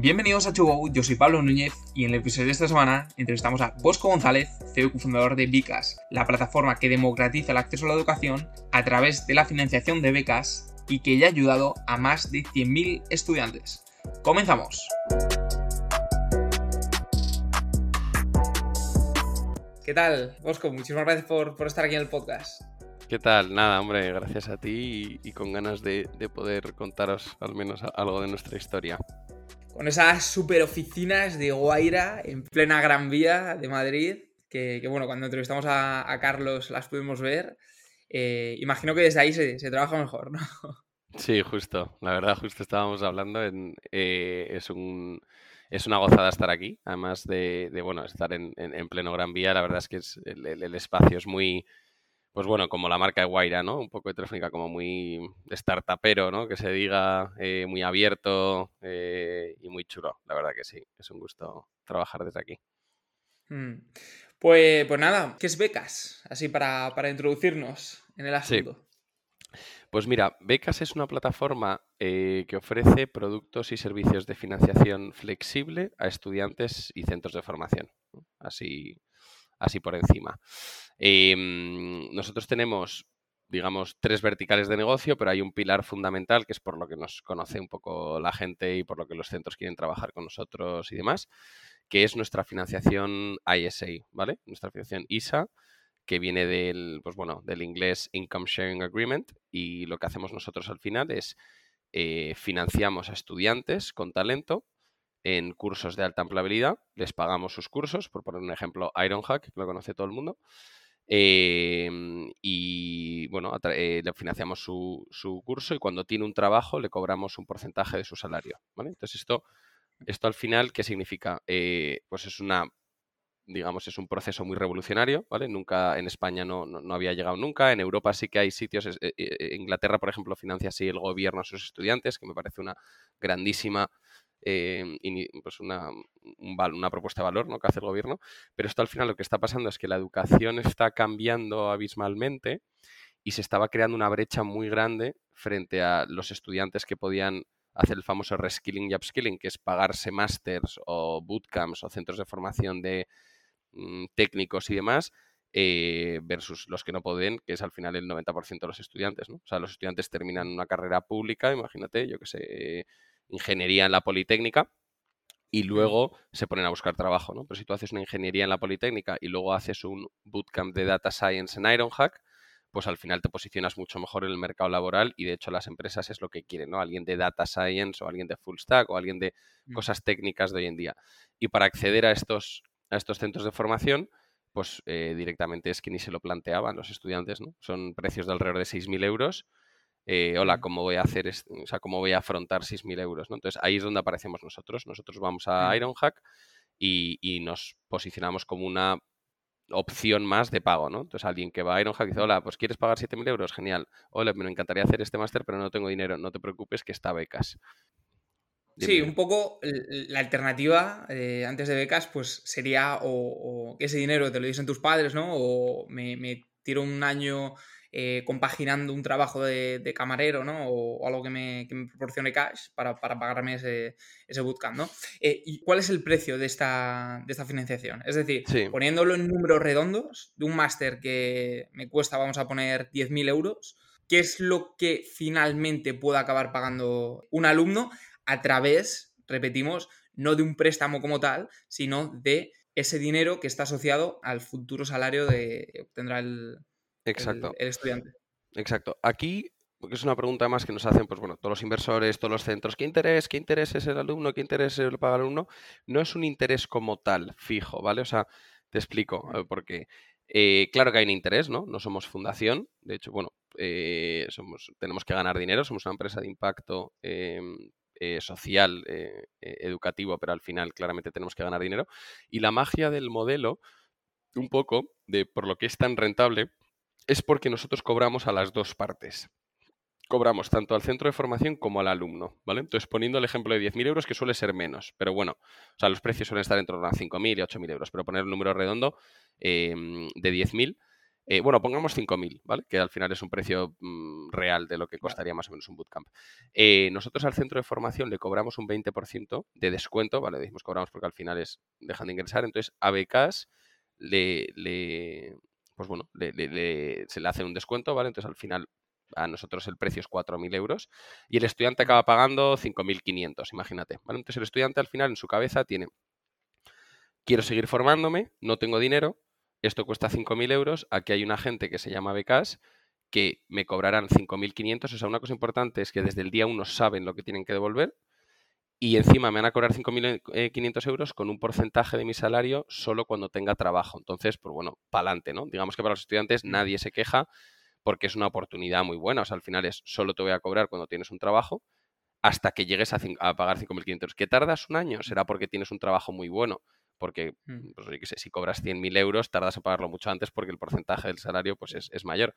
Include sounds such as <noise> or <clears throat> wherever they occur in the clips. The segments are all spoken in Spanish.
Bienvenidos a Chugo, yo soy Pablo Núñez y en el episodio de esta semana entrevistamos a Bosco González, CEO y cofundador de Vicas, la plataforma que democratiza el acceso a la educación a través de la financiación de becas y que ya ha ayudado a más de 100.000 estudiantes. ¡Comenzamos! ¿Qué tal, Bosco? Muchísimas gracias por, estar aquí en el podcast. ¿Qué tal? Nada, hombre, gracias a ti y, con ganas de, poder contaros al menos algo de nuestra historia. Con esas super oficinas de Guaira en plena Gran Vía de Madrid, que, bueno, cuando entrevistamos a, Carlos las pudimos ver. Eh, imagino que desde ahí se, trabaja mejor, ¿no? Sí, justo. La verdad, justo estábamos hablando. En, eh, es un es una gozada estar aquí, además de, bueno, estar en, pleno Gran Vía. La verdad es que el, espacio es muy, pues bueno, como la marca de Guaira, ¿no? Un poco de telefónica, como muy startupero, ¿no? Que se diga, eh, muy abierto eh, y muy chulo. La verdad que sí, es un gusto trabajar desde aquí. Mm. Pues, pues nada, ¿qué es becas? Así para, introducirnos en el asunto. Pues mira, Becas es una plataforma eh, que ofrece productos y servicios de financiación flexible a estudiantes y centros de formación. Así, así por encima. Em, nosotros tenemos, digamos, tres verticales de negocio, pero hay un pilar fundamental que es por lo que nos conoce un poco la gente y por lo que los centros quieren trabajar con nosotros y demás, que es nuestra financiación ISA, ¿vale? Nuestra financiación ISA que viene del, pues bueno, del inglés Income Sharing Agreement y lo que hacemos nosotros al final es eh, financiamos a estudiantes con talento en cursos de alta empleabilidad, les pagamos sus cursos, por poner un ejemplo, Ironhack, que lo conoce todo el mundo, em, y bueno, eh, le financiamos su, su, curso y cuando tiene un trabajo le cobramos un porcentaje de su salario. Entonces esto, esto al final, ¿qué significa? Eh, pues es una digamos, es un proceso muy revolucionario, ¿vale? Nunca en España no, no, había llegado nunca, en Europa sí que hay sitios, eh, Inglaterra, por ejemplo, financia así el gobierno a sus estudiantes, que me parece una grandísima, pues una, una propuesta de valor ¿no? que hace el gobierno, pero esto al final lo que está pasando es que la educación está cambiando abismalmente y se estaba creando una brecha muy grande frente a los estudiantes que podían hacer el famoso reskilling y upskilling, que es pagarse másters o bootcamps o centros de formación de Mm, técnicos y demás, eh, versus los que no pueden, que es al final el 90% de los estudiantes, ¿no? O sea, los estudiantes terminan una carrera pública, imagínate, yo que sé, ingeniería en la Politécnica, y luego se ponen a buscar trabajo, ¿no? Pero si tú haces una ingeniería en la Politécnica y luego haces un bootcamp de Data Science en Ironhack, pues al final te posicionas mucho mejor en el mercado laboral y de hecho las empresas es lo que quieren, ¿no? Alguien de Data Science o alguien de Full Stack o alguien de mm. cosas técnicas de hoy en día. Y para acceder a estos a estos centros de formación, pues eh, directamente es que ni se lo planteaban los estudiantes, ¿no? Son precios de alrededor de 6.000 euros. Eh, hola, ¿cómo voy a hacer, o sea, cómo voy a afrontar 6.000 euros? ¿no? Entonces ahí es donde aparecemos nosotros. Nosotros vamos a Ironhack y, y nos posicionamos como una opción más de pago, ¿no? Entonces alguien que va a Ironhack dice, hola, pues ¿quieres pagar 7.000 euros? Genial. Hola, me encantaría hacer este máster, pero no tengo dinero. No te preocupes que está becas. Sí, un poco la alternativa eh, antes de becas, pues sería o, que ese dinero te lo dicen tus padres, ¿no? O me, tiro un año eh, compaginando un trabajo de, camarero, ¿no? O, algo que me, proporcione cash para, pagarme ese, ese bootcamp, ¿no? Eh, ¿Y cuál es el precio de esta, de esta financiación? Es decir, poniéndolo en números redondos, de un máster que me cuesta, vamos a poner, 10.000 euros, ¿qué es lo que finalmente pueda acabar pagando un alumno a través, repetimos, no de un préstamo como tal, sino de ese dinero que está asociado al futuro salario que obtendrá el, Exacto. el, estudiante. Exacto. Aquí porque es una pregunta más que nos hacen, pues bueno, todos los inversores, todos los centros, ¿qué interés? ¿Qué interés es el alumno? ¿Qué interés paga el alumno? No es un interés como tal, fijo, ¿vale? O sea, te explico, eh, porque eh, claro que hay un interés, ¿no? No somos fundación, de hecho, bueno, eh, somos, tenemos que ganar dinero, somos una empresa de impacto eh, social, educativo, pero al final claramente tenemos que ganar dinero. Y la magia del modelo, un poco, de por lo que es tan rentable, es porque nosotros cobramos a las dos partes. Cobramos tanto al centro de formación como al alumno, ¿vale? Entonces, poniendo el ejemplo de 10.000 euros, que suele ser menos, pero bueno, o sea, los precios suelen estar entre los 5.000 y 8.000 euros, pero poner un número redondo de 10.000, Eh, bueno, pongamos 5.000, ¿vale? Que al final es un precio mm, real de lo que costaría más o menos un bootcamp. Eh, nosotros al centro de formación le cobramos un 20% de descuento, ¿vale? Decimos cobramos porque al final es dejan de ingresar. Entonces, a becas le, le pues bueno, se le hace un descuento, ¿vale? Entonces, al final a nosotros el precio es 4.000 euros y el estudiante acaba pagando 5.500, imagínate. ¿vale? Entonces el estudiante al final en su cabeza tiene, quiero seguir formándome, no tengo dinero, esto cuesta 5.000 euros, aquí hay una gente que se llama becas que me cobrarán 5.500, o sea, una cosa importante es que desde el día 1 saben lo que tienen que devolver y encima me van a cobrar 5.500 euros con un porcentaje de mi salario solo cuando tenga trabajo. Entonces, pues bueno, para adelante, ¿no? Digamos que para los estudiantes nadie se queja porque es una oportunidad muy buena. O sea, al final es solo te voy a cobrar cuando tienes un trabajo hasta que llegues a, a pagar 5.500. ¿Que tardas un año? Será porque tienes un trabajo muy bueno porque mm. pues, sé, si cobras 100.000 euros tardas en pagarlo mucho antes porque el porcentaje del salario pues, es, mayor.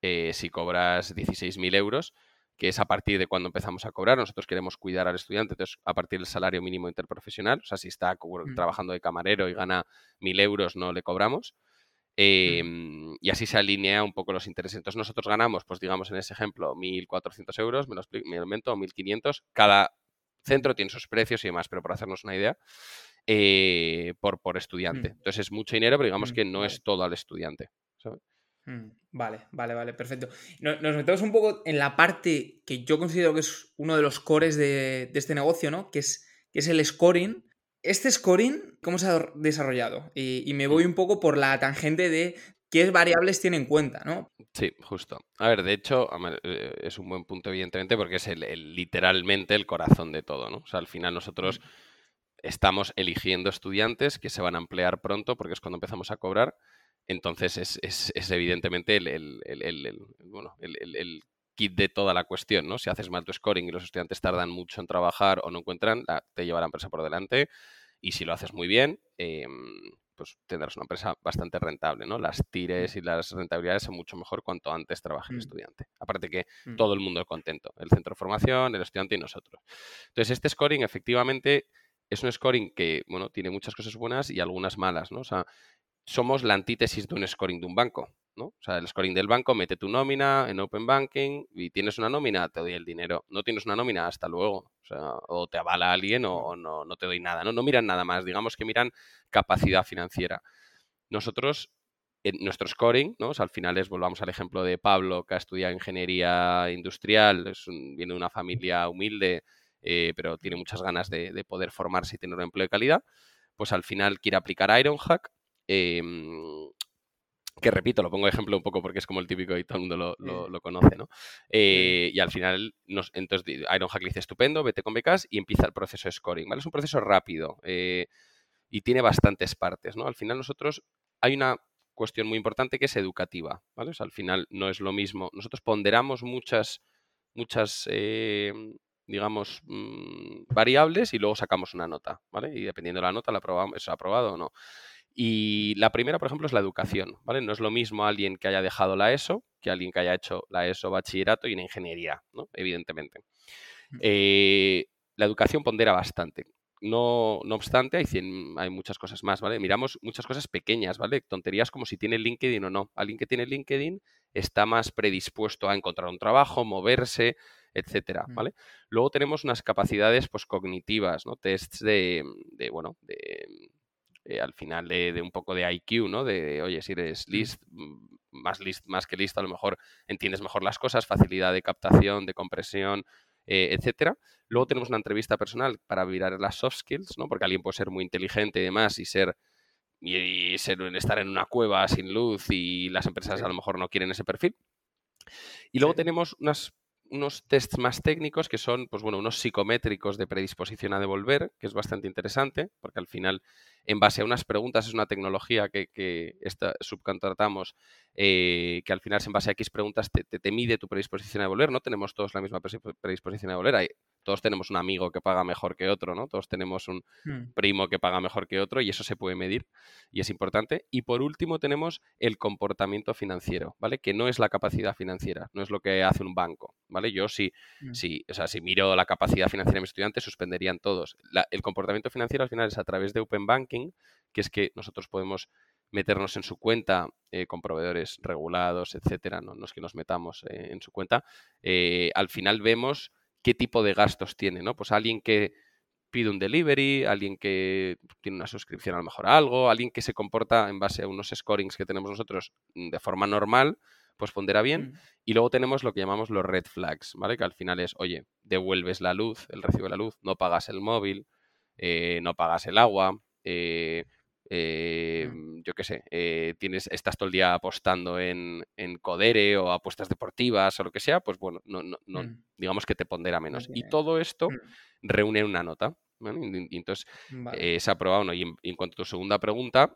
Eh, si cobras 16.000 euros, que es a partir de cuando empezamos a cobrar, nosotros queremos cuidar al estudiante, entonces a partir del salario mínimo interprofesional, o sea, si está mm. trabajando de camarero y gana 1.000 euros, no le cobramos. Mm. Em, y así se alinea un poco los intereses. Entonces nosotros ganamos, pues digamos en ese ejemplo, 1.400 euros, me lo, me lo invento, 1.500. Cada centro tiene sus precios y demás, pero por hacernos una idea, eh, por, por estudiante. Mm. Entonces es mucho dinero, pero digamos mm, que no es todo al estudiante. Mm, vale, vale, vale, perfecto. Nos, metemos un poco en la parte que yo considero que es uno de los cores de, este negocio, ¿no? Que es, que es el scoring. Este scoring, ¿cómo se ha desarrollado? Y, me voy un poco por la tangente de qué variables tiene en cuenta, ¿no? Sí, justo. A ver, de hecho, eh, es un buen punto, evidentemente, porque es el, literalmente el corazón de todo, ¿no? O sea, al final nosotros estamos eligiendo estudiantes que se van a emplear pronto porque es cuando empezamos a cobrar. Entonces es, evidentemente el, bueno, el, kit de toda la cuestión, ¿no? Si haces mal tu scoring y los estudiantes tardan mucho en trabajar o no encuentran, te lleva la empresa por delante. Y si lo haces muy bien, em, pues tendrás una empresa bastante rentable, ¿no? Las tires y las rentabilidades son mucho mejor cuanto antes trabaje el mm. estudiante. Aparte que mm. todo el mundo es contento, el centro de formación, el estudiante y nosotros. Entonces, este scoring efectivamente es un scoring que, bueno, tiene muchas cosas buenas y algunas malas, ¿no? O sea, somos la antítesis de un scoring de un banco, ¿no? O sea, el scoring del banco, mete tu nómina en Open Banking y tienes una nómina, te doy el dinero. No tienes una nómina, hasta luego. O sea, o te avala alguien o, no, no te doy nada, ¿no? No miran nada más, digamos que miran capacidad financiera. Nosotros en nuestro scoring, ¿no? Al final es, volvamos al ejemplo de Pablo, que ha estudiado ingeniería industrial, viene de una familia humilde, eh, pero tiene muchas ganas de, poder formarse y tener un empleo de calidad, pues al final quiere aplicar Ironhack. Em, que repito, lo pongo de ejemplo un poco porque es como el típico y todo el mundo lo, conoce, ¿no? Eh, y al final, nos, entonces Ironhack le dice estupendo, vete con becas y empieza el proceso de scoring, ¿vale? Es un proceso rápido eh, y tiene bastantes partes, ¿no? Al final nosotros hay una cuestión muy importante que es educativa, ¿vale? O sea, al final no es lo mismo. Nosotros ponderamos muchas, muchas digamos, mm, variables y luego sacamos una nota, ¿vale? Y dependiendo de la nota, la aprobamos, es aprobado o no. Y la primera, por ejemplo, es la educación, ¿vale? No es lo mismo alguien que haya dejado la ESO que alguien que haya hecho la ESO bachillerato y en ingeniería, ¿no? Evidentemente. Mm. Eh, la educación pondera bastante. No, no obstante, hay, hay muchas cosas más, ¿vale? Miramos muchas cosas pequeñas, ¿vale? Tonterías como si tiene LinkedIn o no. Alguien que tiene LinkedIn está más predispuesto a encontrar un trabajo, moverse, etcétera, mm. ¿vale? Luego tenemos unas capacidades pues, cognitivas, ¿no? Tests de, bueno, de, eh, al final de, un poco de IQ, ¿no? De, oye, si eres list, mm, más, list, más que listo, a lo mejor entiendes mejor las cosas, facilidad de captación, de compresión, eh, etcétera. Luego tenemos una entrevista personal para mirar las soft skills, ¿no? Porque alguien puede ser muy inteligente y demás y ser y, ser, estar en una cueva sin luz y las empresas a lo mejor no quieren ese perfil. Y luego tenemos unas unos tests más técnicos que son, pues bueno, unos psicométricos de predisposición a devolver, que es bastante interesante, porque al final, en base a unas preguntas, es una tecnología que, que subcontratamos, eh, que al final, en base a X preguntas, te, te, mide tu predisposición a devolver. No tenemos todos la misma predisposición a devolver. Hay, todos tenemos un amigo que paga mejor que otro, ¿no? Todos tenemos un hmm. primo que paga mejor que otro y eso se puede medir y es importante. Y por último tenemos el comportamiento financiero, ¿vale? Que no es la capacidad financiera, no es lo que hace un banco, ¿vale? Yo si, hmm. si, o sea, si miro la capacidad financiera de mis estudiantes, suspenderían todos. el comportamiento financiero al final es a través de Open Banking, que es que nosotros podemos meternos en su cuenta eh, con proveedores regulados, etcétera, no, es que nos metamos eh, en su cuenta, eh, al final vemos qué tipo de gastos tiene, ¿no? Pues alguien que pide un delivery, alguien que tiene una suscripción a lo mejor a algo, alguien que se comporta en base a unos scorings que tenemos nosotros mm, de forma normal, pues pondrá bien. Mm. Y luego tenemos lo que llamamos los red flags, ¿vale? Que al final es, oye, devuelves la luz, el recibo de la luz, no pagas el móvil, no pagas el agua, eh, eh, mm. yo qué sé, eh, tienes, estás todo el día apostando en, Codere o apuestas deportivas o lo que sea, pues bueno, no, no, mm. digamos que te pondera menos. Y todo esto mm. reúne una nota. Y, entonces se ha aprobado. Y, en, cuanto a tu segunda pregunta,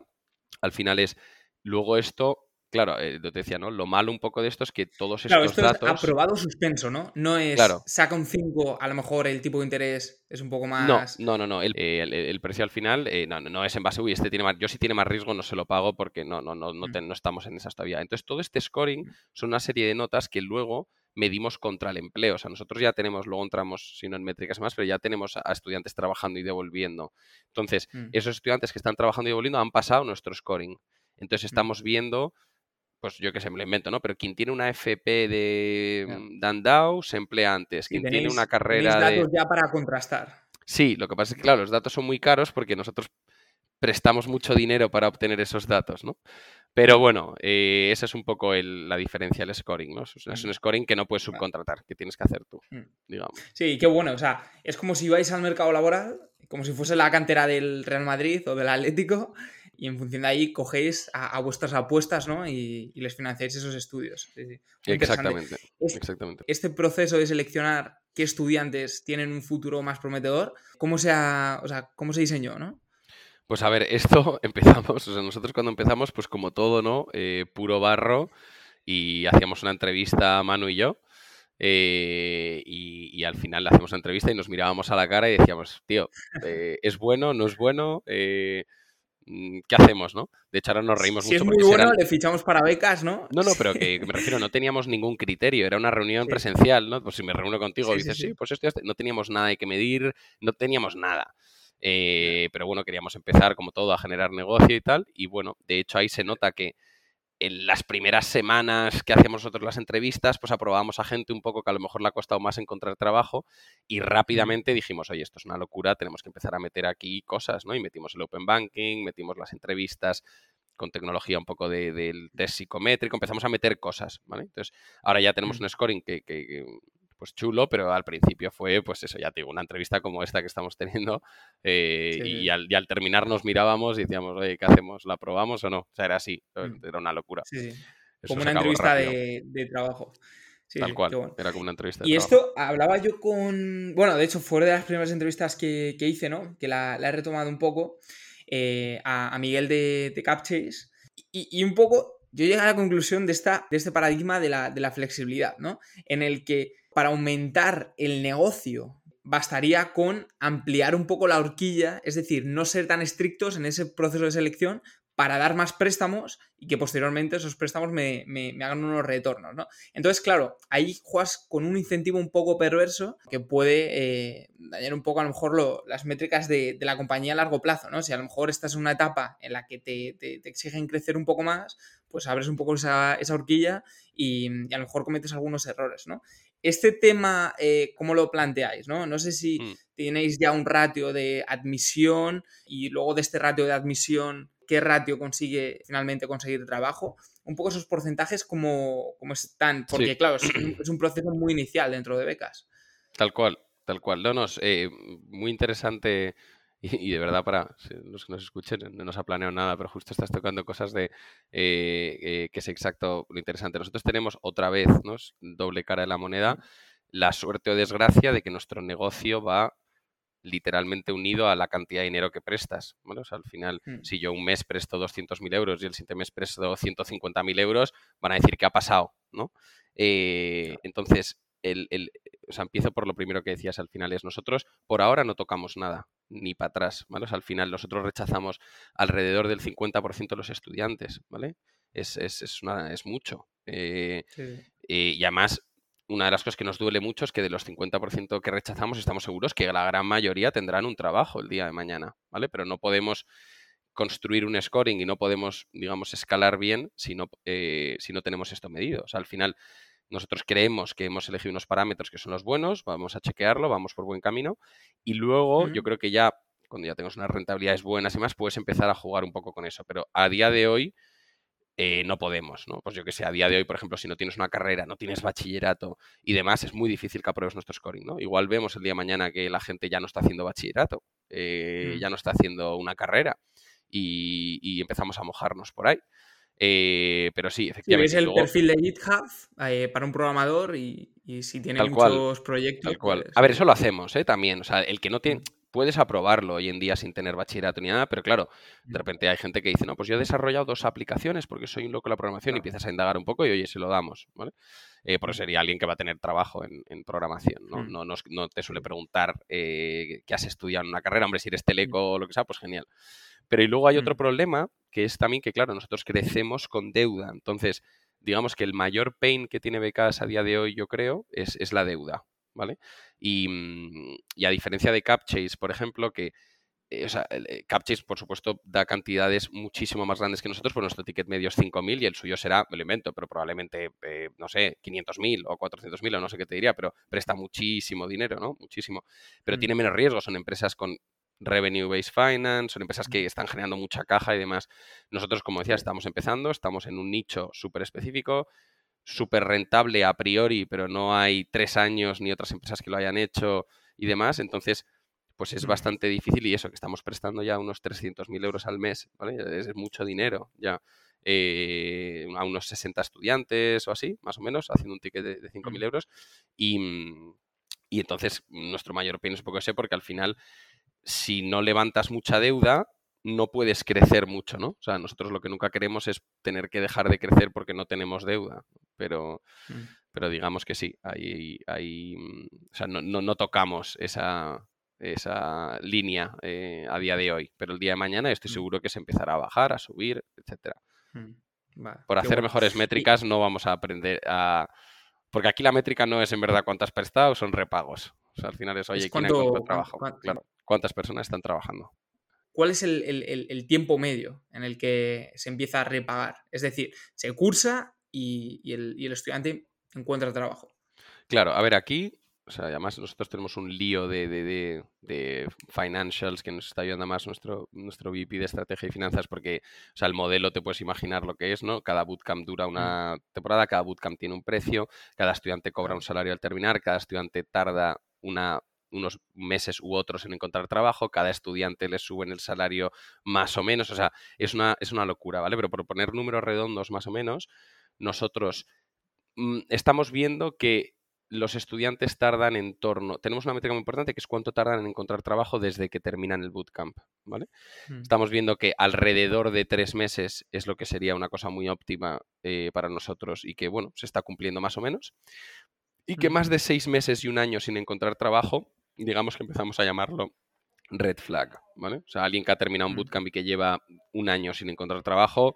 al final es, luego esto claro, eh, te decía, ¿no? Lo malo un poco de esto es que todos estos esto datos... es aprobado suspenso, ¿no? No es saca un 5, a lo mejor el tipo de interés es un poco más... No, no, no, El, el, precio al final eh, no, no, es en base, uy, este tiene más... Yo si tiene más riesgo no se lo pago porque no, no, no, no, mm. no estamos en esa todavía. Entonces todo este scoring mm. son una serie de notas que luego medimos contra el empleo. O sea, nosotros ya tenemos, luego entramos, si no en métricas más, pero ya tenemos a estudiantes trabajando y devolviendo. Entonces, mm. esos estudiantes que están trabajando y devolviendo han pasado nuestro scoring. Entonces estamos viendo pues yo que sé, me lo invento, ¿no? Pero quien tiene una FP de mm, Dandao se emplea antes. Quien tiene una carrera datos ya para contrastar. Sí, lo que pasa es que, claro, los datos son muy caros porque nosotros prestamos mucho dinero para obtener esos datos, ¿no? Pero bueno, eh, esa es un poco la diferencia del scoring, ¿no? Es, un mm. scoring que no puedes subcontratar, que tienes que hacer tú, mm. digamos. Sí, qué bueno. O sea, es como si vais al mercado laboral, como si fuese la cantera del Real Madrid o del Atlético, y en función de ahí cogéis a, vuestras apuestas ¿no? y, les financiáis esos estudios. Exactamente, este, exactamente. Este proceso de seleccionar qué estudiantes tienen un futuro más prometedor, ¿cómo se, o sea, ¿cómo se diseñó? ¿no? Pues a ver, esto <laughs> empezamos, o sea, nosotros cuando empezamos, pues como todo, ¿no? Eh, puro barro y hacíamos una entrevista Manu y yo. Eh, y, al final le hacemos una entrevista y nos mirábamos a la cara y decíamos, tío, eh, ¿es bueno? ¿No es bueno? Mm, ¿qué hacemos, no? De hecho, ahora nos reímos si mucho. Si es muy bueno, le fichamos para becas, ¿no? No, no, pero que, <laughs> me refiero, no teníamos ningún criterio, era una reunión presencial, ¿no? Pues si me reúno contigo y dices, sí, pues esto, no teníamos nada que medir, no teníamos nada. Eh, pero bueno, queríamos empezar como todo a generar negocio y tal, y bueno, de hecho ahí se nota que en las primeras semanas que hacíamos nosotros las entrevistas, pues aprobábamos a gente un poco que a lo mejor le ha costado más encontrar trabajo y rápidamente dijimos, oye, esto es una locura, tenemos que empezar a meter aquí cosas, ¿no? Y metimos el Open Banking, metimos las entrevistas con tecnología un poco del test psicométrico, empezamos a meter cosas, ¿vale? Entonces, ahora ya tenemos un scoring que, que, pues chulo, pero al principio fue, pues eso, ya te digo, una entrevista como esta que estamos teniendo eh, y, al, terminar nos mirábamos y decíamos, oye, ¿qué hacemos? ¿La probamos o no? O sea, era así, mm. era una locura. como una entrevista de, trabajo. Tal cual, era como una entrevista. De y esto hablaba yo con. Bueno, de hecho, fue de las primeras entrevistas que, hice, ¿no? Que la, he retomado un poco eh, a, Miguel de, de Capchase. Y, y, un poco yo llegué a la conclusión de, esta, de este paradigma de la, de la flexibilidad, ¿no? En el que para aumentar el negocio bastaría con ampliar un poco la horquilla, es decir, no ser tan estrictos en ese proceso de selección para dar más préstamos y que posteriormente esos préstamos me, hagan unos retornos, ¿no? Entonces, claro, ahí juegas con un incentivo un poco perverso que puede eh, dañar un poco a lo mejor las métricas de, la compañía a largo plazo, ¿no? Si a lo mejor estás en una etapa en la que te, exigen crecer un poco más, pues abres un poco esa, horquilla y, y, a lo mejor cometes algunos errores, ¿no? Este tema, eh, ¿cómo lo planteáis? No, no sé si mm. tenéis ya un ratio de admisión y luego de este ratio de admisión, ¿qué ratio consigue finalmente conseguir trabajo? Un poco esos porcentajes, ¿cómo, están? Porque, claro, <clears throat> es un, proceso muy inicial dentro de becas. Tal cual, tal cual. No, no, eh, muy interesante y, de verdad, para los que nos escuchen, no nos ha planeado nada, pero justo estás tocando cosas de eh, eh, que es exacto lo interesante. Nosotros tenemos otra vez, ¿no? doble cara de la moneda, la suerte o desgracia de que nuestro negocio va literalmente unido a la cantidad de dinero que prestas. Bueno, al final, mm. si yo un mes presto 200.000 euros y el siguiente mes presto 150.000 euros, van a decir qué ha pasado, ¿no? Eh, entonces, el, el, o sea, empiezo por lo primero que decías al final, es nosotros por ahora no tocamos nada ni para atrás, ¿vale? al final nosotros rechazamos alrededor del 50% de los estudiantes, ¿vale? Es, es, es, una, es mucho. Eh, eh, y además, una de las cosas que nos duele mucho es que de los 50% que rechazamos estamos seguros que la gran mayoría tendrán un trabajo el día de mañana, ¿vale? Pero no podemos construir un scoring y no podemos, digamos, escalar bien si no, eh, si no tenemos esto medido. O sea, al final nosotros creemos que hemos elegido unos parámetros que son los buenos, vamos a chequearlo, vamos por buen camino y luego yo creo que ya, cuando ya tenemos unas rentabilidades buenas y más, puedes empezar a jugar un poco con eso. Pero a día de hoy eh, no podemos, ¿no? Pues yo que sé, a día de hoy, por ejemplo, si no tienes una carrera, no tienes bachillerato y demás, es muy difícil que apruebes nuestro scoring, ¿no? Igual vemos el día de mañana que la gente ya no está haciendo bachillerato, eh, ya no está haciendo una carrera y, empezamos a mojarnos por ahí. Eh, pero sí, efectivamente. Sí, el perfil de GitHub para un programador y, si tiene muchos proyectos. cual. Pues a ver, eso lo hacemos, ¿eh? También. O sea, el que no tiene puedes aprobarlo hoy en día sin tener bachillerato ni nada, pero claro, de repente hay gente que dice, no, pues yo he desarrollado dos aplicaciones porque soy un loco de la programación y empiezas a indagar un poco y oye, se lo damos, ¿vale? Eh, porque sería alguien que va a tener trabajo en, programación, ¿no? No, no, te suele preguntar eh, qué has estudiado en una carrera, hombre, si eres teleco o lo que sea, pues genial. Pero y luego hay otro problema que es también que, claro, nosotros crecemos con deuda, entonces digamos que el mayor pain que tiene Becas a día de hoy, yo creo, es, es la deuda. ¿vale? Mm, y, a diferencia de CapChase, por ejemplo, que eh, o sea, eh, CapChase, por supuesto, da cantidades muchísimo más grandes que nosotros, pues nuestro ticket medio es 5.000 y el suyo será, me lo invento, pero probablemente, eh, no sé, 500.000 o 400.000 o no sé qué te diría, pero presta muchísimo dinero, ¿no? Muchísimo. Pero tiene mm. menos riesgo, son empresas con revenue-based finance, son empresas que están generando mucha caja y demás. Nosotros, como decía, estamos empezando, estamos en un nicho súper específico, súper rentable a priori, pero no hay tres años ni otras empresas que lo hayan hecho y demás. Entonces, pues es bastante difícil y eso, que estamos prestando ya unos 300.000 euros al mes, ¿vale? Es mucho dinero ya. Eh, a unos 60 estudiantes o así, más o menos, haciendo un ticket de, 5.000 euros. Y, y, entonces nuestro mayor pain es un poco ese, porque al final, si no levantas mucha deuda, no puedes crecer mucho, ¿no? O sea, nosotros lo que nunca queremos es tener que dejar de crecer porque no tenemos deuda, pero, mm. pero digamos que sí, ahí, ahí mm, o sea, no, no, tocamos esa, esa línea eh, a día de hoy, pero el día de mañana estoy mm. seguro que se empezará a bajar, a subir, etcétera. Por hacer mejores métricas no vamos a aprender a... Porque aquí la métrica no es en verdad cuántas prestado, son repagos. O sea, al final es, oye, ¿quién ha trabajo? Claro, ¿cuántas personas están trabajando? cuál es el, tiempo medio en el que se empieza a repagar. Es decir, se cursa y, el, estudiante encuentra trabajo. Claro, a ver, aquí, o sea, además nosotros tenemos un lío de, financials que nos está ayudando más nuestro, nuestro VP de estrategia y finanzas porque, o sea, el modelo te puedes imaginar lo que es, ¿no? Cada bootcamp dura una temporada, cada bootcamp tiene un precio, cada estudiante cobra un salario al terminar, cada estudiante tarda una unos meses u otros en encontrar trabajo, cada estudiante le suben el salario más o menos, o sea, es una, es una locura, ¿vale? Pero por poner números redondos más o menos, nosotros mm, estamos viendo que los estudiantes tardan en torno, tenemos una métrica muy importante que es cuánto tardan en encontrar trabajo desde que terminan el bootcamp, ¿vale? Mm. Estamos viendo que alrededor de tres meses es lo que sería una cosa muy óptima eh, para nosotros y que, bueno, se está cumpliendo más o menos. Y que más de seis meses y un año sin encontrar trabajo digamos que empezamos a llamarlo red flag, ¿vale? O sea, alguien que ha terminado un bootcamp y que lleva un año sin encontrar trabajo,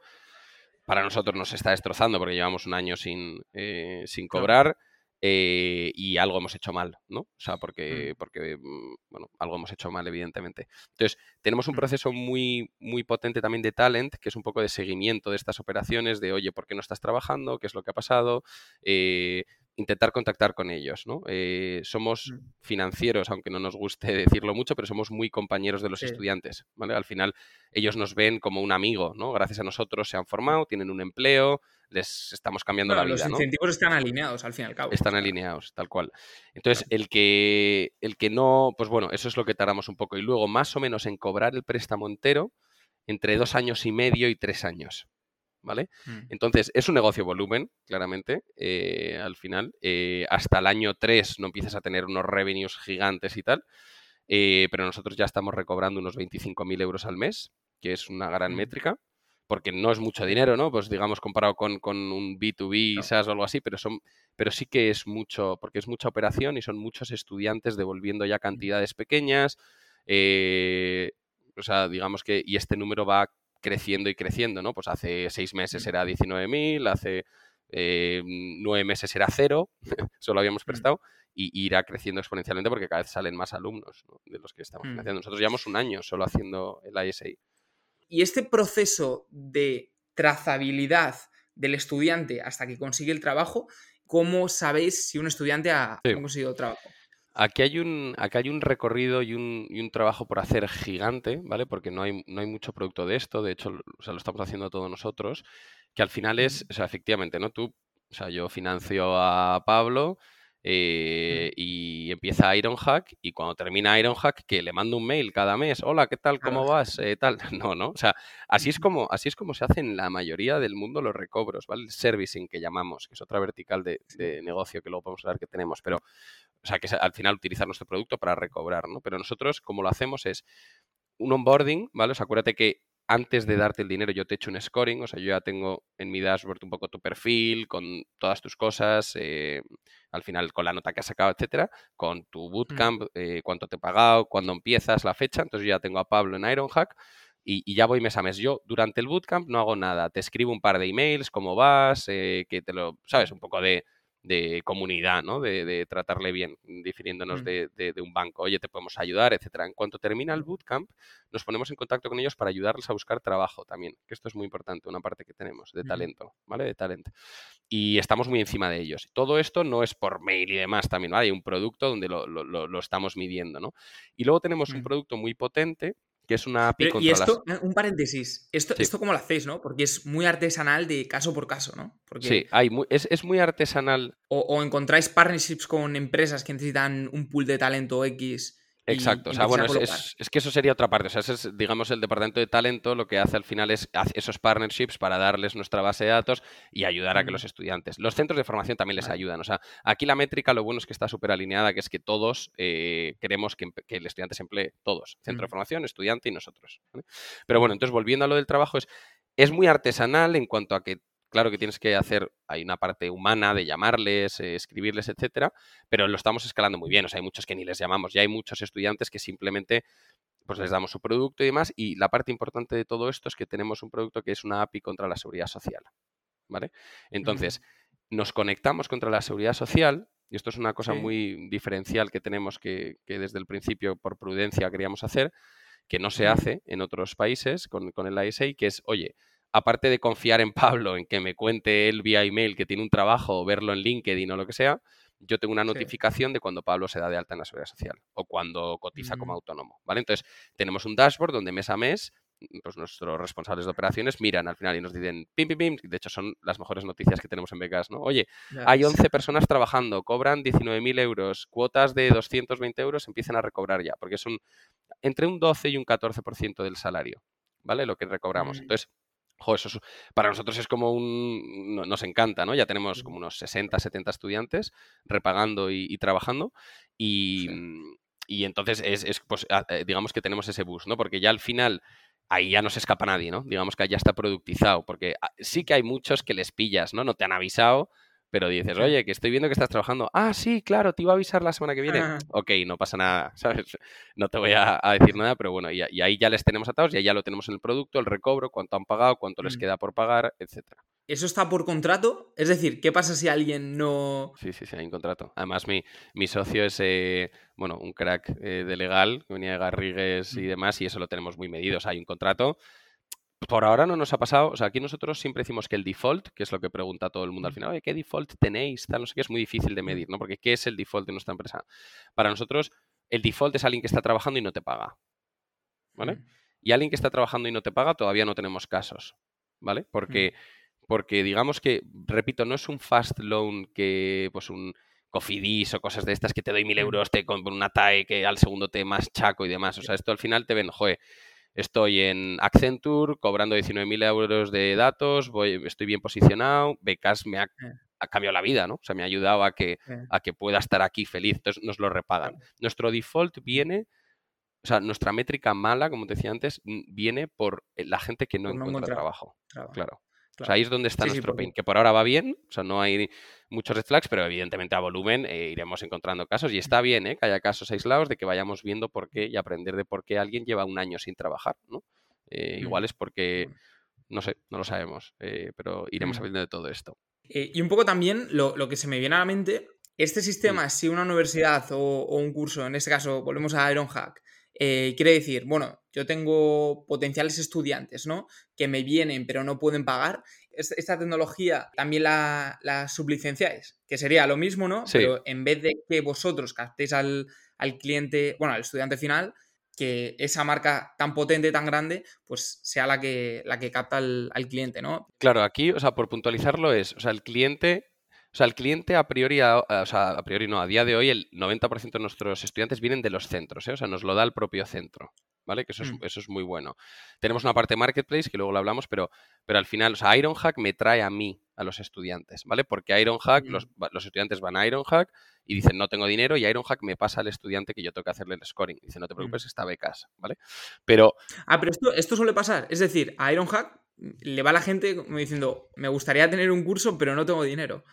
para nosotros nos está destrozando porque llevamos un año sin, eh, sin cobrar eh, y algo hemos hecho mal, ¿no? O sea, porque, porque, mm, bueno, algo hemos hecho mal, evidentemente. Entonces, tenemos un proceso muy, muy potente también de talent, que es un poco de seguimiento de estas operaciones, de, oye, ¿por qué no estás trabajando? ¿Qué es lo que ha pasado? Eh, intentar contactar con ellos. ¿no? Eh, somos mm. financieros, aunque no nos guste <laughs> decirlo mucho, pero somos muy compañeros de los estudiantes. ¿vale? Al final ellos nos ven como un amigo, ¿no? Gracias a nosotros se han formado, tienen un empleo, les estamos cambiando la vida. Los incentivos están alineados al fin y al cabo. Están alineados, tal cual. Entonces, el que el que no, pues bueno, eso es lo que tardamos un poco. Y luego, más o menos, en cobrar el préstamo entero entre dos años y medio y tres años. ¿Vale? Mm. Entonces, es un negocio volumen, claramente, eh, al final. Eh, hasta el año 3 no empiezas a tener unos revenues gigantes y tal, eh, pero nosotros ya estamos recobrando unos 25.000 euros al mes, que es una gran mm. métrica, porque no es mucho dinero, ¿no? Pues digamos, comparado con, un B2B, SaaS o algo así, pero, son, pero sí que es mucho, porque es mucha operación y son muchos estudiantes devolviendo ya mm. cantidades pequeñas. o sea, digamos que, y este número va creciendo y creciendo, ¿no? Pues hace seis meses era 19.000, hace eh, nueve meses era cero, <laughs> solo habíamos prestado, y, irá creciendo exponencialmente porque cada vez salen más alumnos de los que estamos financiando. Nosotros llevamos un año solo haciendo el ISA. Y este proceso de trazabilidad del estudiante hasta que consigue el trabajo, ¿cómo sabéis si un estudiante ha, conseguido trabajo? Aquí hay un, aquí hay un recorrido y un, y un, trabajo por hacer gigante, ¿vale? Porque no hay, no hay mucho producto de esto, de hecho, o sea, lo estamos haciendo todos nosotros, que al final es, o sea, efectivamente, ¿no? Tú, o sea, yo financio a Pablo, eh, y empieza Ironhack y cuando termina Ironhack que le mando un mail cada mes, hola, ¿qué tal? ¿Cómo vas? Eh, tal. <laughs> No, no, o sea, así es como así es como se hacen en la mayoría del mundo los recobros, ¿vale? El servicing que llamamos, que es otra vertical de, negocio que luego podemos hablar que tenemos, pero o sea, que al final utilizar nuestro producto para recobrar, ¿no? Pero nosotros como lo hacemos es un onboarding, ¿vale? O sea, acuérdate que antes de darte el dinero yo te echo un scoring, o sea, yo ya tengo en mi dashboard un poco tu perfil, con todas tus cosas, eh, al final con la nota que has sacado, etcétera, con tu mm. bootcamp, eh, cuánto te he pagado, cuándo empiezas, la fecha, entonces yo ya tengo a Pablo en Ironhack y, y, ya voy mes a mes. Yo durante el bootcamp no hago nada, te escribo un par de emails, cómo vas, eh, que te lo, sabes, un poco de de comunidad, ¿no? De, tratarle bien, difiriéndonos mm. de, un banco. Oye, te podemos ayudar, etcétera. En cuanto termina el bootcamp, nos ponemos en contacto con ellos para ayudarles a buscar trabajo también, que esto es muy importante, una parte que tenemos de talento, ¿vale? De talento. Y estamos muy encima de ellos. Todo esto no es por mail y demás también, ¿vale? Hay un producto donde lo, estamos midiendo, ¿no? Y luego tenemos un mm. producto muy potente que es una API Y esto, un paréntesis, esto, esto cómo lo hacéis, ¿no? Porque es muy artesanal de caso por caso, ¿no? Porque... Sí, hay es, es, muy artesanal. O, encontráis partnerships con empresas que necesitan un pool de talento X Exacto, o sea, bueno, es, que eso sería otra parte. O sea, ese es, digamos, el departamento de talento lo que hace al final es esos partnerships para darles nuestra base de datos y ayudar a que los estudiantes. Los centros de formación también les ayudan. O sea, aquí la métrica lo bueno es que está súper alineada, que es que todos eh, queremos que, el estudiante se emplee, todos. Centro de formación, estudiante y nosotros. Pero bueno, entonces volviendo a lo del trabajo, es, es muy artesanal en cuanto a que Claro que tienes que hacer, hay una parte humana de llamarles, eh, escribirles, etcétera, pero lo estamos escalando muy bien. O sea, hay muchos que ni les llamamos, ya hay muchos estudiantes que simplemente pues les damos su producto y demás. Y la parte importante de todo esto es que tenemos un producto que es una API contra la seguridad social. ¿Vale? Entonces, nos conectamos contra la seguridad social, y esto es una cosa muy diferencial que tenemos que, desde el principio, por prudencia, queríamos hacer, que no se hace en otros países con, con el ISA, que es, oye, aparte de confiar en Pablo, en que me cuente él vía email que tiene un trabajo o verlo en LinkedIn o lo que sea, yo tengo una notificación de cuando Pablo se da de alta en la seguridad social o cuando cotiza como mm. autónomo, ¿vale? Entonces, tenemos un dashboard donde mes a mes pues nuestros responsables de operaciones miran al final y nos dicen pim, pim, pim. De hecho, son las mejores noticias que tenemos en becas, ¿no? Oye, hay 11 personas trabajando, cobran 19.000 euros, cuotas de 220 euros empiezan a recobrar ya, porque es un entre un 12 y un 14% del salario, ¿vale? Lo que recobramos. Mm. Entonces, eso para nosotros es como un... Nos encanta, ¿no? Ya tenemos como unos 60, 70 estudiantes repagando y, trabajando y, y entonces es, pues, eh, digamos que tenemos ese bus, ¿no? Porque ya al final ahí ya no se escapa nadie, ¿no? Digamos que ya está productizado, porque ah, sí que hay muchos que les pillas, ¿no? No te han avisado, pero dices, oye, que estoy viendo que estás trabajando. Ah, sí, claro, te iba a avisar la semana que viene. Ok, no pasa nada, <laughs> ¿sabes? No te voy a, decir nada, pero bueno, y, ahí ya les tenemos atados, y ahí ya lo tenemos en el producto, el recobro, cuánto han pagado, cuánto les mm. queda por pagar, etcétera. ¿Eso está por contrato? Es decir, ¿qué pasa si alguien no...? Sí, sí, sí, hay un contrato. Además, mi, mi socio es, eh, bueno, un crack eh, de legal, que venía de Garrigues y mm. demás, y eso lo tenemos muy medido. O sea, hay un contrato por ahora no nos ha pasado. O sea, aquí nosotros siempre decimos que el default, que es lo que pregunta todo el mundo al final, oye, ¿qué default tenéis? Tal, no sé qué, es muy difícil de medir, ¿no? Porque ¿qué es el default de nuestra empresa? Para nosotros, el default es alguien que está trabajando y no te paga. ¿Vale? Y alguien que está trabajando y no te paga, todavía no tenemos casos. ¿Vale? Porque, porque digamos que, repito, no es un fast loan que, pues un cofidis o cosas de estas que te doy mil euros, te con una TAE que al segundo te más chaco y demás. O sea, esto al final te ven, joder, Estoy en Accenture cobrando 19.000 euros de datos, voy, estoy bien posicionado, Becas me ha, cambiado la vida, ¿no? O sea, me ha ayudado a que, a que pueda estar aquí feliz, entonces nos lo repagan. Nuestro default viene, o sea, nuestra métrica mala, como te decía antes, viene por la gente que no, encuentra trabajo. Claro. O sea, ahí es donde está nuestro pain, que por ahora va bien, o sea, no hay muchos red flags, pero evidentemente a volumen eh, iremos encontrando casos y está bien ¿eh? que haya casos aislados de que vayamos viendo por qué y aprender de por qué alguien lleva un año sin trabajar, ¿no? Eh, igual es porque, no sé, no lo sabemos, pero iremos aprendiendo de todo esto. y un poco también lo, que se me viene a la mente, este sistema, si una universidad o, un curso, en este caso volvemos a Ironhack, eh, quiere decir, bueno, yo tengo potenciales estudiantes, ¿no? Que me vienen pero no pueden pagar. Esta tecnología también la, la sublicenciáis, que sería lo mismo, ¿no? Pero en vez de que vosotros captéis al, al cliente, bueno, al estudiante final, que esa marca tan potente, tan grande, pues sea la que, la que capta al, cliente, ¿no? Claro, aquí, o sea, por puntualizarlo es, o sea, el cliente, o sea, el cliente a priori, o sea, a priori no, a día de hoy el 90% de nuestros estudiantes vienen de los centros, ¿eh? o sea, nos lo da el propio centro. ¿Vale? Que eso es, mm. eso es muy bueno. Tenemos una parte marketplace, que luego lo hablamos, pero, pero al final, o sea, Ironhack me trae a mí, a los estudiantes, ¿vale? Porque Ironhack, mm. los, los estudiantes van a Ironhack y dicen, no tengo dinero, y Ironhack me pasa al estudiante que yo tengo que hacerle el scoring. Dice, no te preocupes, mm. está becas, ¿vale? Pero... Ah, pero esto, esto suele pasar. Es decir, a Ironhack le va la gente como diciendo, me gustaría tener un curso, pero no tengo dinero.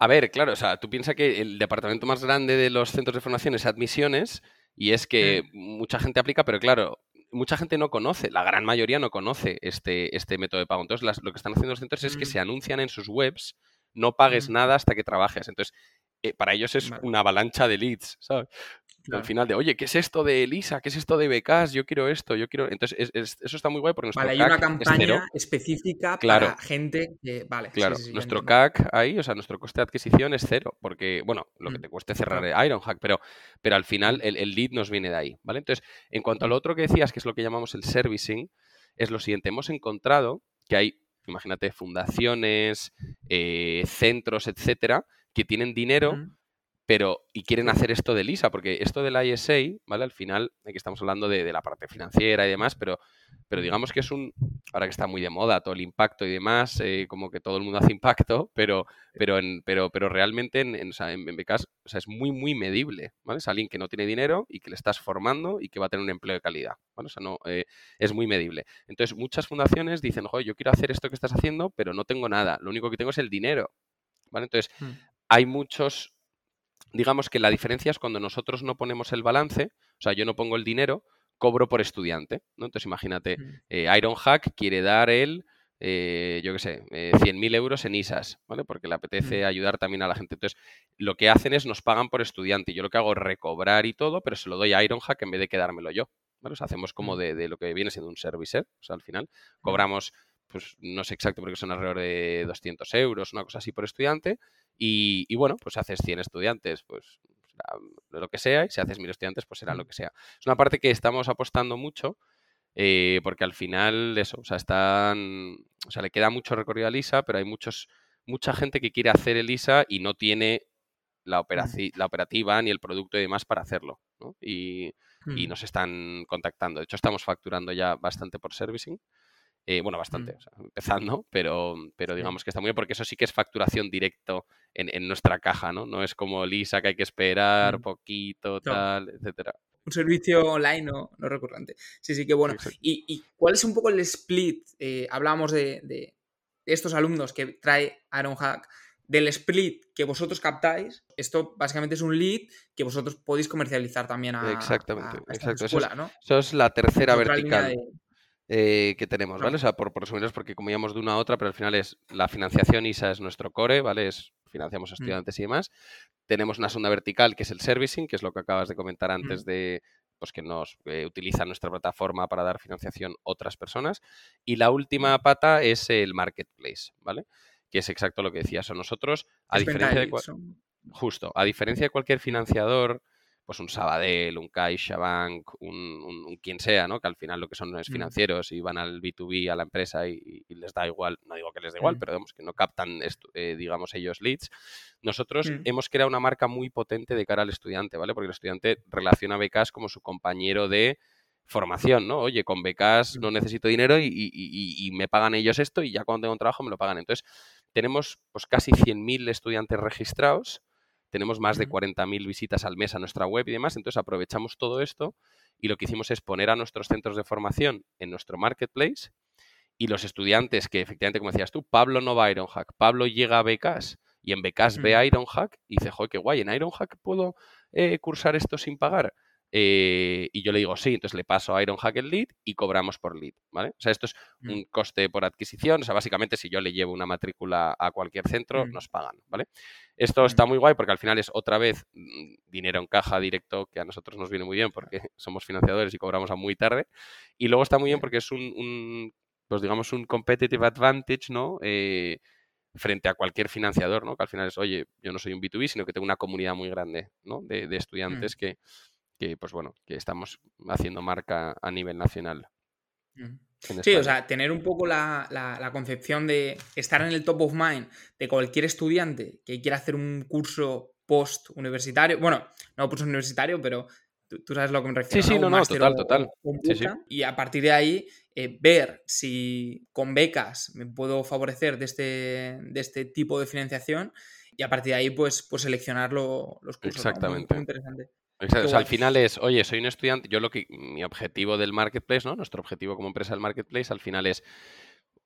A ver, claro, o sea, tú piensas que el departamento más grande de los centros de formación es admisiones y es que mm. mucha gente aplica, pero claro, mucha gente no conoce, la gran mayoría no conoce este, este método de pago. Entonces, lo que están haciendo los centros es que mm. se anuncian en sus webs, no pagues nada hasta que trabajes. Entonces, eh, para ellos es una avalancha de leads, ¿sabes? Al final de, oye, ¿qué es esto de Elisa? ¿Qué es esto de becas? Yo quiero esto, yo quiero... Entonces, eso está muy guay porque nuestro Vale, hay una campaña específica para gente que... Vale, claro, nuestro CAC ahí, o sea, nuestro coste de adquisición es cero, porque, bueno, lo que mm, te cueste cerrar Ironhack, pero, pero al final mm. el, lead nos viene de ahí, ¿vale? Entonces, en cuanto a lo otro que decías, que es lo que llamamos el servicing, es lo siguiente, hemos encontrado que hay, imagínate, fundaciones, eh, centros, etcétera, que tienen dinero pero y quieren hacer esto de Lisa, porque esto del ISA, ¿vale? Al final, aquí estamos hablando de, la parte financiera y demás, pero, pero digamos que es un, ahora que está muy de moda todo el impacto y demás, eh, como que todo el mundo hace impacto, pero, pero, en, pero, pero realmente en, en, en, becas o sea, es muy, muy medible, ¿vale? Es alguien que no tiene dinero y que le estás formando y que va a tener un empleo de calidad, ¿vale? O sea, no, eh, es muy medible. Entonces, muchas fundaciones dicen, joder, yo quiero hacer esto que estás haciendo, pero no tengo nada, lo único que tengo es el dinero, ¿vale? Entonces, hmm. Hay muchos digamos que la diferencia es cuando nosotros no ponemos el balance, o sea, yo no pongo el dinero, cobro por estudiante, ¿no? Entonces imagínate, eh, Ironhack quiere dar el, eh, yo qué sé, eh, 100.000 euros en ISAS, ¿vale? Porque le apetece ayudar también a la gente. Entonces, lo que hacen es nos pagan por estudiante. Yo lo que hago es recobrar y todo, pero se lo doy a Ironhack en vez de quedármelo yo. ¿vale? O sea, hacemos como de, lo que viene siendo un servicer, o sea, al final cobramos, pues no sé exacto, porque son alrededor de 200 euros, una cosa así por estudiante, y, bueno, pues haces 100 estudiantes, pues lo que sea, y si haces 1000 estudiantes, pues será lo que sea. Es una parte que estamos apostando mucho, eh, porque al final eso, o sea, están, o sea, le queda mucho recorrido a Lisa, pero hay muchos, mucha gente que quiere hacer el ISA y no tiene la, la operativa ni el producto y demás para hacerlo, ¿no? Y, y nos están contactando. De hecho, estamos facturando ya bastante por servicing. Eh, bueno, bastante, mm. empezando, pero, pero digamos que está muy bien porque eso sí que es facturación directo en, nuestra caja, ¿no? No es como Lisa que hay que esperar mm. poquito, tal, etcétera. Un servicio online no, no recurrente. Sí, sí, que bueno. ¿Y, cuál es un poco el split? Eh, hablábamos de, estos alumnos que trae Hack del split que vosotros captáis, esto básicamente es un lead que vosotros podéis comercializar también a, Exactamente, exacto. Escuela, eso, es, ¿no? eso, es, la tercera vertical. Eh, que tenemos, ¿vale? O sea, por, por resumirnos, porque como íbamos de una a otra, pero al final es la financiación ISA es nuestro core, ¿vale? Es, financiamos a mm. estudiantes y demás. Tenemos una segunda vertical que es el servicing, que es lo que acabas de comentar antes mm. de pues que nos eh, utilizan nuestra plataforma para dar financiación otras personas. Y la última mm. pata es el marketplace, ¿vale? Que es exacto lo que decías. O nosotros, a diferencia de justo, a diferencia de cualquier financiador pues un Sabadell, un CaixaBank, un, un, quien sea, ¿no? Que al final lo que son es mm. financieros y van al B2B, a la empresa y, les da igual, no digo que les da igual, mm. pero digamos que no captan, eh, digamos, ellos leads. Nosotros mm. hemos creado una marca muy potente de cara al estudiante, ¿vale? Porque el estudiante relaciona a becas como su compañero de formación, ¿no? Oye, con becas no necesito dinero y, y, me pagan ellos esto y ya cuando tengo un trabajo me lo pagan. Entonces, tenemos pues casi 100.000 estudiantes registrados tenemos más de 40.000 visitas al mes a nuestra web y demás, entonces aprovechamos todo esto y lo que hicimos es poner a nuestros centros de formación en nuestro marketplace y los estudiantes que efectivamente, como decías tú, Pablo no va a Ironhack, Pablo llega a Becas y en Becas ve a Ironhack y dice, joder, qué guay, en Ironhack puedo eh, cursar esto sin pagar. Eh, y yo le digo sí, entonces le paso a Ironhack el lead y cobramos por lead, ¿vale? O sea, esto es Mm. un coste por adquisición, o sea, básicamente si yo le llevo una matrícula a cualquier centro, Mm. nos pagan, ¿vale? Esto está muy guay porque al final es otra vez mm, dinero en caja directo que a nosotros nos viene muy bien porque <laughs> somos financiadores y cobramos a muy tarde. Y luego está muy bien porque es un, un, pues digamos, un competitive advantage, ¿no? Eh, frente a cualquier financiador, ¿no? Que al final es, oye, yo no soy un B2B, sino que tengo una comunidad muy grande, ¿no? De, de estudiantes Mm. que, que, pues bueno, que estamos haciendo marca a nivel nacional. Mm. Sí, o sea, tener un poco la, la- la concepción de estar en el top of mind de cualquier estudiante que quiera hacer un curso post-universitario. Bueno, no post-universitario, pero tú, tú sabes a lo que me refiero. Sí, sí, no, no, total, o- total. o un Sí, sí. bootcamp, Y a partir de ahí, eh, ver si con becas me puedo favorecer de este, de este tipo de financiación y a partir de ahí, pues, pues seleccionar lo- los cursos. ¿no? Muy- Exactamente. muy interesante. Exacto, Qué o sea, al final es, oye, soy un estudiante, yo lo que, mi objetivo del marketplace, ¿no? Nuestro objetivo como empresa del marketplace al final es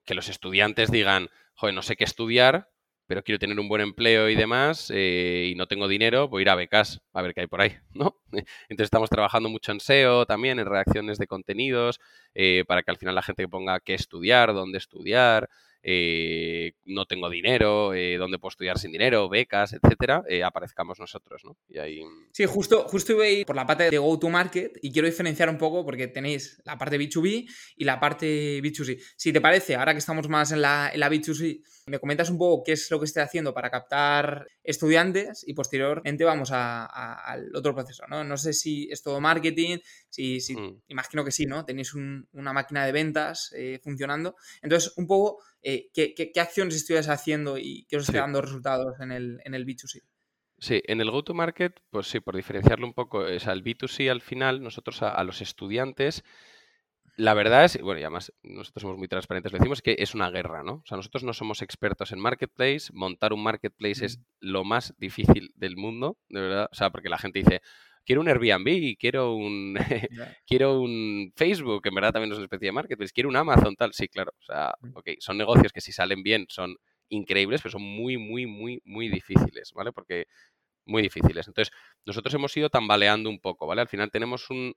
que los estudiantes digan, joder, no sé qué estudiar, pero quiero tener un buen empleo y demás, eh, y no tengo dinero, voy a ir a becas a ver qué hay por ahí, <laughs> ¿no? Entonces estamos trabajando mucho en SEO también, en redacciones de contenidos, eh, para que al final la gente ponga qué estudiar, dónde estudiar, eh, no tengo dinero, eh, dónde puedo estudiar sin dinero, becas, etcétera, eh, aparezcamos nosotros, ¿no? Y ahí... Sí, justo, justo iba a ir por la parte de go-to-market y quiero diferenciar un poco porque tenéis la parte B2B y la parte B2C. Si te parece, ahora que estamos más en la, en la B2C, me comentas un poco qué es lo que estoy haciendo para captar estudiantes y posteriormente vamos a- a- al otro proceso, ¿no? No sé si es todo marketing, si, si- Mm. imagino que sí, ¿no? Tenéis un- una máquina de ventas eh, funcionando. Entonces, un poco, eh, ¿qué, qué, qué acciones estuvieras haciendo y qué os está Sí. dando resultados en el, en el B2C? Sí, en el go-to-market, pues sí, por diferenciarlo un poco, es al B2C al final, nosotros a, a los estudiantes, la verdad es, bueno, y además nosotros somos muy transparentes, lo decimos que es una guerra, ¿no? O sea, nosotros no somos expertos en marketplace, montar un marketplace es lo más difícil del mundo, de verdad, o sea, porque la gente dice, quiero un Airbnb, quiero un, <laughs> quiero un Facebook, en verdad también es una especie de marketplace, quiero un Amazon, tal, sí, claro, o sea, Mm. ok, son negocios que si salen bien son increíbles, pero son muy, muy, muy, muy difíciles, ¿vale? Porque muy difíciles. Entonces, nosotros hemos ido tambaleando un poco, ¿vale? Al final tenemos un,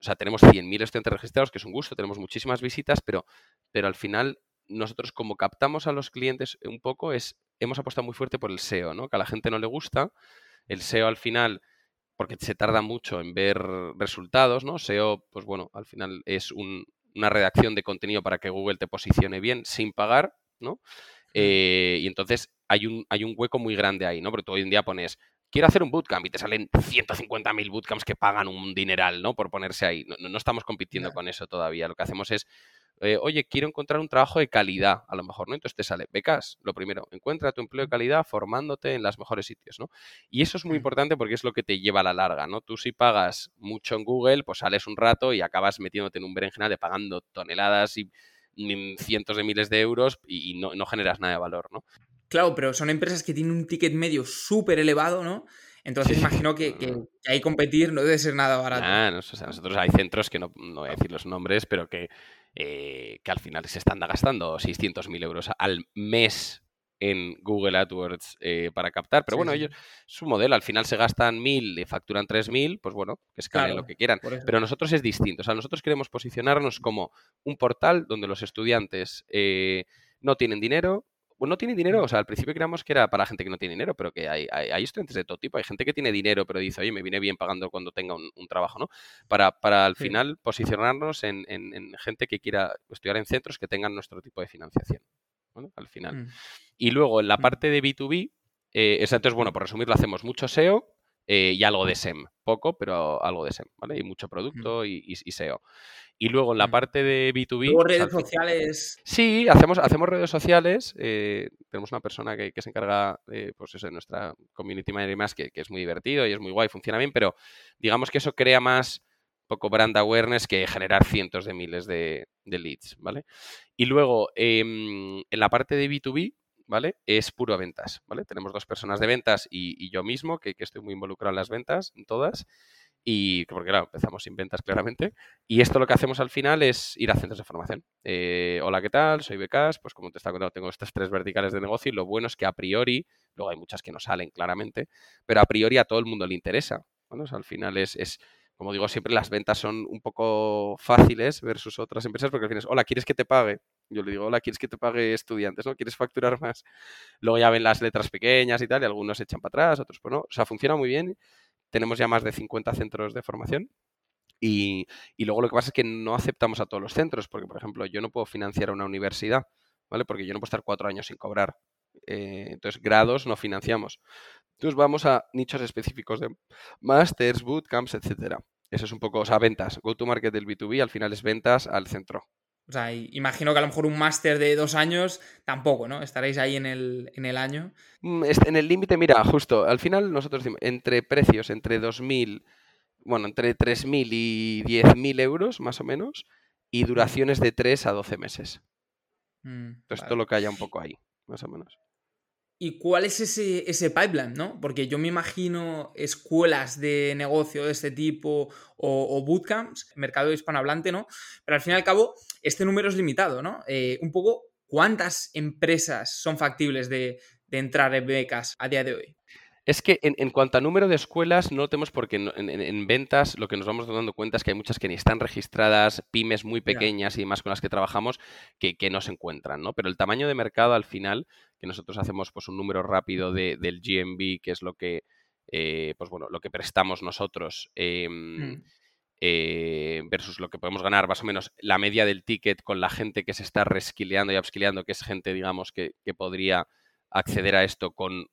o sea, tenemos 100.000 estudiantes registrados, que es un gusto, tenemos muchísimas visitas, pero, pero al final nosotros como captamos a los clientes un poco es, hemos apostado muy fuerte por el SEO, ¿no? Que a la gente no le gusta. El SEO al final, porque se tarda mucho en ver resultados, ¿no? SEO, pues bueno, al final es un- una redacción de contenido para que Google te posicione bien sin pagar, ¿no? Eh, y entonces hay un, hay un hueco muy grande ahí, ¿no? Porque tú hoy en día pones, quiero hacer un bootcamp y te salen 150.000 bootcamps que pagan un dineral, ¿no? Por ponerse ahí. No, estamos compitiendo con eso todavía. Lo que hacemos es, eh, oye, quiero encontrar un trabajo de calidad, a lo mejor, ¿no? Entonces te sale becas, lo primero, encuentra tu empleo de calidad formándote en los mejores sitios, ¿no? Y eso es muy importante porque es lo que te lleva a la larga, ¿no? Tú si pagas mucho en Google, pues sales un rato y acabas metiéndote en un berenjenal de pagando toneladas y mm, cientos de miles de euros y, no, no generas nada de valor, ¿no? Claro, pero son empresas que tienen un ticket medio súper elevado, ¿no? Entonces Sí, imagino que, <laughs> que- ahí competir no debe ser nada barato. Ah, no, o sea, nosotros hay centros que no, no voy a decir los nombres, pero que, eh, que al final se están gastando 600.000 euros al mes en Google AdWords eh, para captar. Pero Sí, bueno, sí. ellos, su modelo, al final se gastan 1.000 y facturan 3.000, pues bueno, que escalen Claro, lo que quieran. Pero nosotros es distinto. O sea, nosotros queremos posicionarnos como un portal donde los estudiantes eh, no tienen dinero. Bueno, no tienen dinero, Mm. o sea, al principio creíamos que era para gente que no tiene dinero, pero que hay, hay, hay estudiantes de todo tipo. Hay gente que tiene dinero, pero dice, oye, me viene bien pagando cuando tenga un, un trabajo, ¿no? Para, para al Sí. final posicionarnos en, en- en gente que quiera estudiar en centros que tengan nuestro tipo de financiación. Al final. Mm. Y luego en la Mm. parte de B2B, eh, entonces, bueno, por resumirlo, hacemos mucho SEO eh, y algo de SEM. Poco, pero algo de SEM, ¿vale? Y mucho producto y, y- y SEO. Y luego en la parte de B2B... Luego pues, redes sociales. Sí, hacemos, hacemos redes sociales. eh, tenemos una persona que, que se encarga, eh, pues eso, de nuestra community manager y más, que, que es muy divertido y es muy guay, funciona bien, pero digamos que eso crea más poco brand awareness que generar cientos de miles de, de leads, ¿vale? Y luego, em, en la parte de B2B, ¿vale? Es puro ventas, ¿vale? Tenemos dos personas de ventas y, yo mismo, que, estoy muy involucrado en las ventas, en todas. Y porque claro, empezamos sin ventas <laughs> claramente. Y esto lo que hacemos al final es ir a centros de formación. Eh, Hola, ¿qué tal? Soy Becas. Pues como te estaba contando, tengo estas tres verticales de negocio y lo bueno es que a priori, luego hay muchas que no salen claramente, pero a priori a todo el mundo le interesa. al final es, es como digo siempre, las ventas son un poco fáciles versus otras empresas porque al final es, hola, ¿quieres que te pague? Yo le digo, hola, ¿quieres que te pague estudiantes? ¿No? ¿Quieres facturar más? Luego ya ven las letras pequeñas y tal, y algunos echan para atrás, otros pues no. O sea, funciona muy bien. Tenemos ya más de 50 centros de formación. Y, y luego lo que pasa es que no aceptamos a todos los centros, porque, por ejemplo, yo no puedo financiar una universidad, ¿vale? Porque yo no puedo estar cuatro años sin cobrar. Eh, entonces, grados no financiamos. Entonces, vamos a nichos específicos de masters, bootcamps, etcétera. Eso es un poco, o sea, ventas. Go to market del B2B al final es ventas al centro. O sea, imagino que a lo mejor un máster de dos años tampoco, ¿no? Estaréis ahí en el, en el año. Mm, en el límite, mira, justo, al final nosotros decimos, entre precios, entre 2.000, bueno, entre 3.000 y 10.000 euros, más o menos, y duraciones de 3 a 12 meses. Mm, Entonces, todo lo que haya un poco ahí, más o menos. ¿Y cuál es ese, ese, pipeline, no? Porque yo me imagino escuelas de negocio de este tipo o, bootcamps, mercado hispanohablante, ¿no? Pero al fin y al cabo, este número es limitado, ¿no? Eh, un poco, ¿cuántas empresas son factibles de, de entrar en becas a día de hoy? Es que en, cuanto a número de escuelas, no lo tenemos porque en, ventas lo que nos vamos dando cuenta es que hay muchas que ni están registradas, pymes muy pequeñas y demás con las que trabajamos que, no se encuentran, ¿no? Pero el tamaño de mercado al final, que nosotros hacemos pues un número rápido de, del GMB, que es lo que, eh, pues bueno, lo que prestamos nosotros. Em, mm. eh, versus lo que podemos ganar, más o menos la media del ticket con la gente que se está resquileando y upskilleando, que es gente, digamos, que, que podría acceder a esto con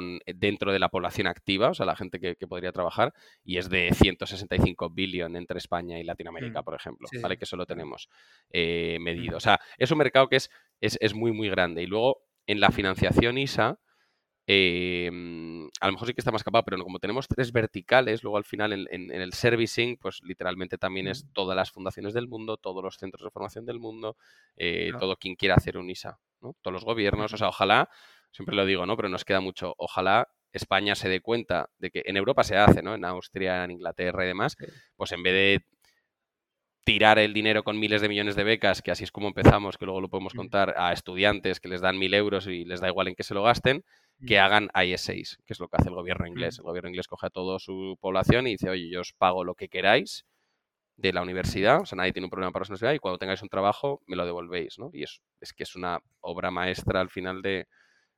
eh, dentro de la población activa, o sea, la gente que, podría trabajar, y es de 165 billion entre España y Latinoamérica, mm, por ejemplo, ¿vale? Que eso lo tenemos eh, medido. O sea, es un mercado que es, es, muy, muy grande. Y luego, en la financiación ISA, em, a lo mejor sí que está más capaz, pero como tenemos tres verticales, luego al final en, el servicing, pues literalmente también es mm. todas las fundaciones del mundo, todos los centros de formación del mundo, eh, todo quien quiera hacer un ISA, ¿no? Todos los gobiernos, o sea, ojalá siempre lo digo, ¿no? Pero nos queda mucho. Ojalá España se dé cuenta de que en Europa se hace, ¿no? En Austria, en Inglaterra y demás, pues en vez de tirar el dinero con miles de millones de becas, que así es como empezamos, que luego lo podemos contar a estudiantes que les dan mil euros y les da igual en qué se lo gasten, que hagan IS6, que es lo que hace el gobierno inglés. El gobierno inglés coge a toda su población y dice, oye, yo os pago lo que queráis de la universidad, o sea, nadie tiene un problema para la universidad y cuando tengáis un trabajo me lo devolvéis, ¿no? Y es, es que es una obra maestra al final de,